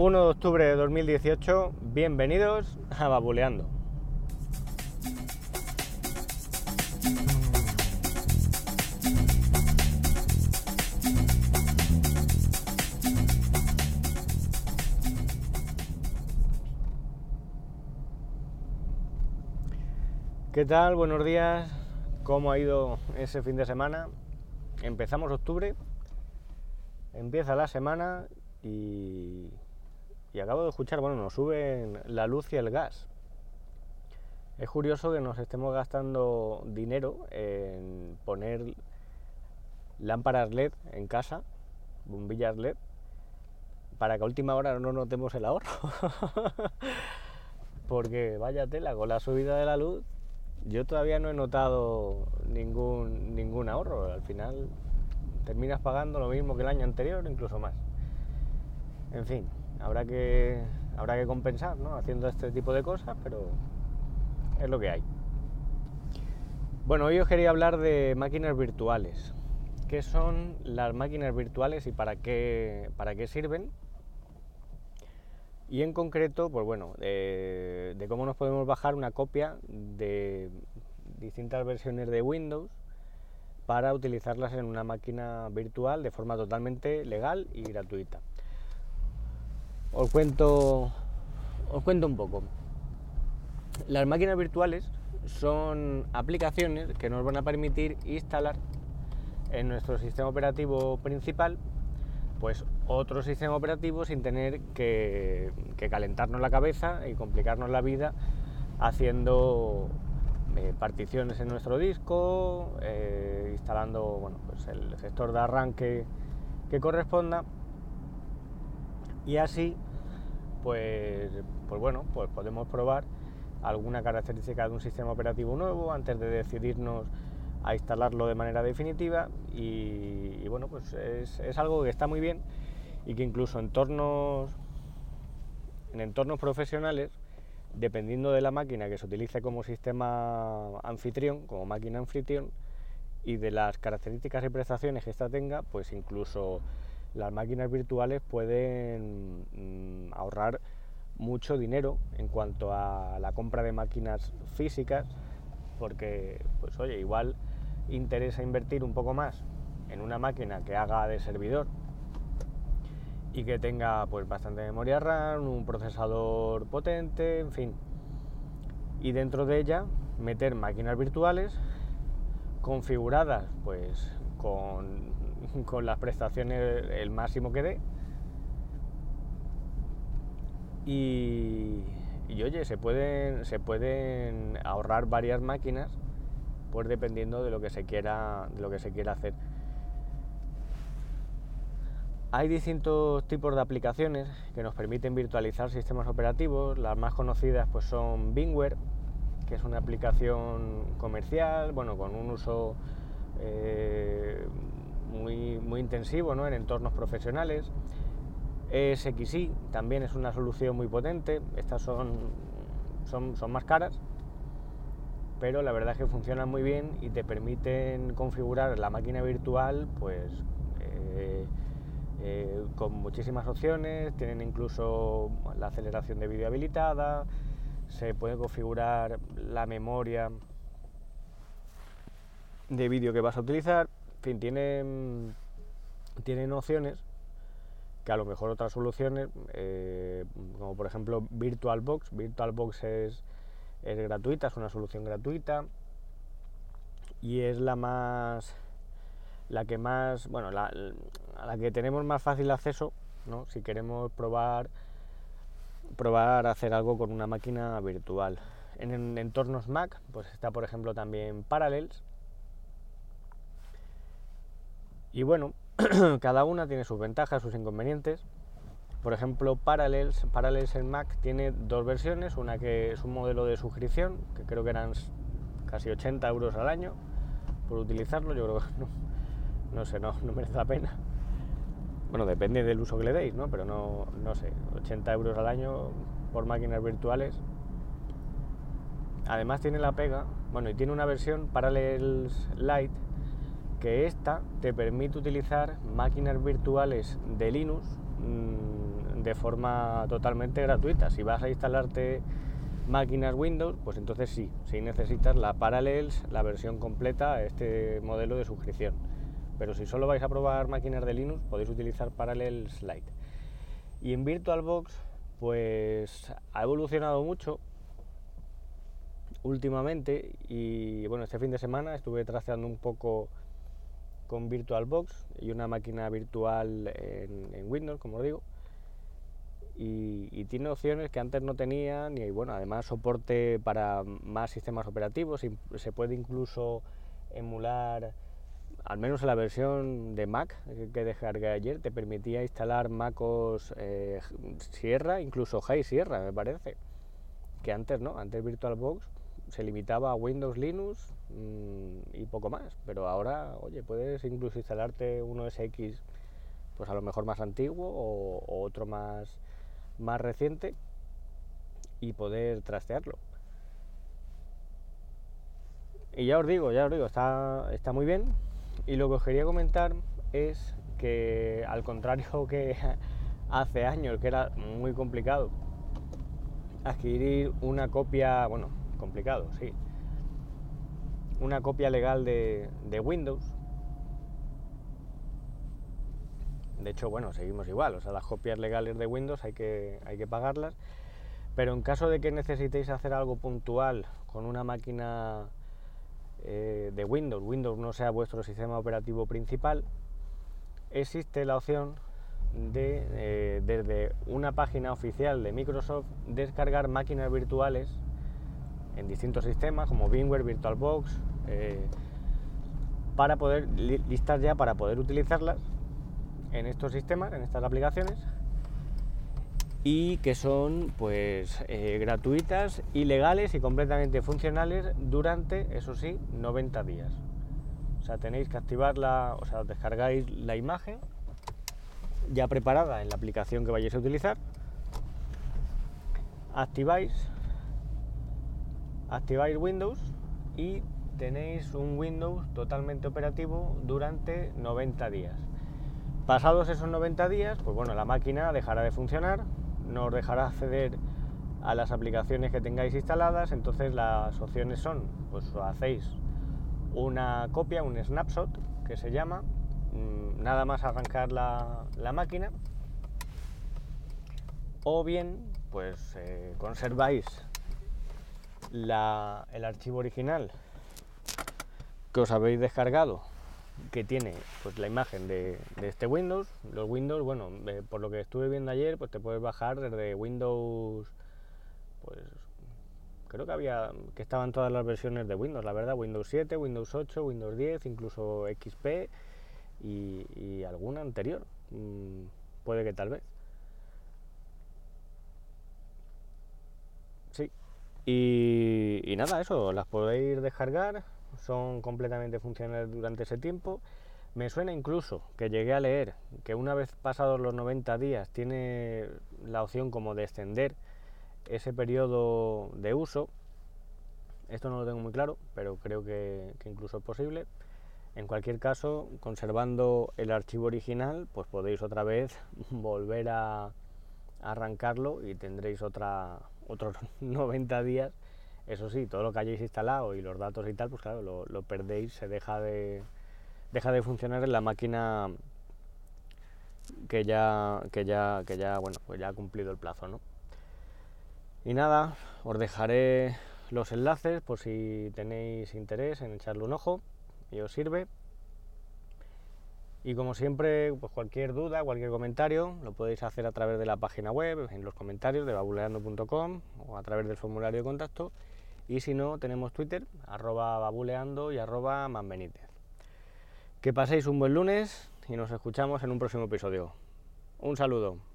1 de octubre de 2018, bienvenidos a Babuleando. ¿Qué tal? Buenos días. ¿Cómo ha ido ese fin de semana? Empezamos octubre, empieza la semana y, y acabo de escuchar, bueno, nos suben la luz y el gas. Es curioso que nos estemos gastando dinero en poner lámparas LED en casa, bombillas LED, para que a última hora no notemos el ahorro. Porque vaya tela, con la subida de la luz yo todavía no he notado ningún, ningún ahorro. Al final terminas pagando lo mismo que el año anterior, incluso más. En fin, habrá que, habrá que compensar ¿no? haciendo este tipo de cosas, pero es lo que hay. Bueno, hoy os quería hablar de máquinas virtuales. ¿Qué son las máquinas virtuales y para qué, para qué sirven? y en concreto, pues bueno, de cómo nos podemos bajar una copia de distintas versiones de Windows para utilizarlas en una máquina virtual de forma totalmente legal y gratuita. Os cuento, os cuento un poco. Las máquinas virtuales son aplicaciones que nos van a permitir instalar en nuestro sistema operativo principal pues otro sistema operativo sin tener que, calentarnos la cabeza y complicarnos la vida haciendo eh, particiones en nuestro disco, eh, instalando bueno, pues el gestor de arranque que corresponda y así pues, pues bueno, pues podemos probar alguna característica de un sistema operativo nuevo antes de decidirnos a instalarlo de manera definitiva. Y, bueno, pues es, algo que está muy bien y que incluso en entornos, en entornos profesionales, dependiendo de la máquina que se utilice como sistema anfitrión, como máquina anfitrión, y de las características y prestaciones que ésta tenga, pues incluso las máquinas virtuales pueden mm, ahorrar mucho dinero en cuanto a la compra de máquinas físicas, porque, pues oye, igual interesa invertir un poco más en una máquina que haga de servidor y que tenga pues bastante memoria RAM, un procesador potente, en fin. Y dentro de ella meter máquinas virtuales configuradas pues con, con las prestaciones el máximo que dé. Y, y oye, se pueden, se pueden ahorrar varias máquinas pues dependiendo de lo que se quiera, de lo que se quiera hacer. Hay distintos tipos de aplicaciones que nos permiten virtualizar sistemas operativos. Las más conocidas pues son Bingware, que es una aplicación comercial, bueno, con un uso eh, muy, muy intensivo en entornos profesionales. ESXi también es una solución muy potente. Estas son, son, son más caras, pero la verdad es que funcionan muy bien y te permiten configurar la máquina virtual pues eh, eh, con muchísimas opciones, tienen incluso la aceleración de vídeo habilitada, se puede configurar la memoria de vídeo que vas a utilizar, en fin, tienen, tienen opciones que a lo mejor otras soluciones, eh, como por ejemplo VirtualBox, VirtualBox es es gratuita, es una solución gratuita y es la más la que más bueno la, la que tenemos más fácil acceso ¿no? si queremos probar probar hacer algo con una máquina virtual en, entornos Mac pues está por ejemplo también Parallels y bueno cada una tiene sus ventajas sus inconvenientes por ejemplo, Parallels, Parallels en Mac tiene dos versiones, una que es un modelo de suscripción, que creo que eran casi 80 euros al año por utilizarlo, yo creo que no, sé, no, no merece la pena. Bueno, depende del uso que le deis, ¿no? Pero no, no sé, 80 euros al año por máquinas virtuales. Además tiene la pega, bueno, y tiene una versión Parallels Lite, que esta te permite utilizar máquinas virtuales de Linux mm, de forma totalmente gratuita. Si vas a instalarte máquinas Windows, pues entonces sí, si necesitas la Parallels, la versión completa, este modelo de suscripción. Pero si solo vais a probar máquinas de Linux, podéis utilizar Parallels Lite. Y en VirtualBox, pues ha evolucionado mucho últimamente y bueno, este fin de semana estuve trasteando un poco con VirtualBox y una máquina virtual en, Windows, como digo. Y, tiene opciones que antes no tenía y bueno, además soporte para más sistemas operativos. Se puede incluso emular, al menos en la versión de Mac que descargué ayer, te permitía instalar MacOS eh, Sierra, incluso High Sierra, me parece. Que antes no, antes VirtualBox se limitaba a Windows, Linux mm, y poco más. Pero ahora, oye, puedes incluso instalarte uno SX, pues a lo mejor más antiguo o, otro más, más reciente y poder trastearlo. Y ya os digo, ya os digo, está, está muy bien. Y lo que os quería comentar es que al contrario que hace años, que era muy complicado adquirir una copia, bueno, complicado, sí. Una copia legal de, Windows. De hecho, bueno, seguimos igual. O sea, las copias legales de Windows hay que, hay que pagarlas. Pero en caso de que necesitéis hacer algo puntual con una máquina eh, de Windows, Windows no sea vuestro sistema operativo principal, existe la opción de, eh, desde una página oficial de Microsoft, descargar máquinas virtuales en distintos sistemas como VMware, VirtualBox, eh, para poder listar ya para poder utilizarlas en estos sistemas, en estas aplicaciones y que son pues eh, gratuitas y legales y completamente funcionales durante, eso sí, 90 días. O sea, tenéis que activarla, o sea, descargáis la imagen ya preparada en la aplicación que vayáis a utilizar, activáis activáis Windows y tenéis un Windows totalmente operativo durante 90 días. Pasados esos 90 días, pues bueno, la máquina dejará de funcionar, no os dejará acceder a las aplicaciones que tengáis instaladas, entonces las opciones son, pues hacéis una copia, un snapshot que se llama, mm, nada más arrancar la, máquina, o bien pues eh, conserváis el archivo original que os habéis descargado que tiene pues la imagen de, este Windows. Los Windows bueno por lo que estuve viendo ayer pues te puedes bajar desde Windows pues creo que había que estaban todas las versiones de Windows la verdad. Windows 7 Windows 8 Windows 10 incluso XP y, alguna anterior. Mm, puede que tal vez sí y, nada, eso, las podéis descargar, son completamente funcionales durante ese tiempo. Me suena incluso que llegué a leer que una vez pasados los 90 días tiene la opción como de extender ese periodo de uso. Esto no lo tengo muy claro, pero creo que, incluso es posible. En cualquier caso, conservando el archivo original, pues podéis otra vez volver a arrancarlo y tendréis otra, otros 90 días, eso sí, todo lo que hayáis instalado y los datos y tal, pues claro, lo, perdéis, se deja de, deja de funcionar en la máquina que ya, que ya, que ya, bueno, pues ya ha cumplido el plazo, ¿no? Y nada, os dejaré los enlaces por si tenéis interés en echarle un ojo y os sirve. Y como siempre, pues cualquier duda, cualquier comentario, lo podéis hacer a través de la página web, en los comentarios de babuleando.com o a través del formulario de contacto. Y si no, tenemos Twitter, arroba babuleando y arroba manbenítez. Que paséis un buen lunes y nos escuchamos en un próximo episodio. Un saludo.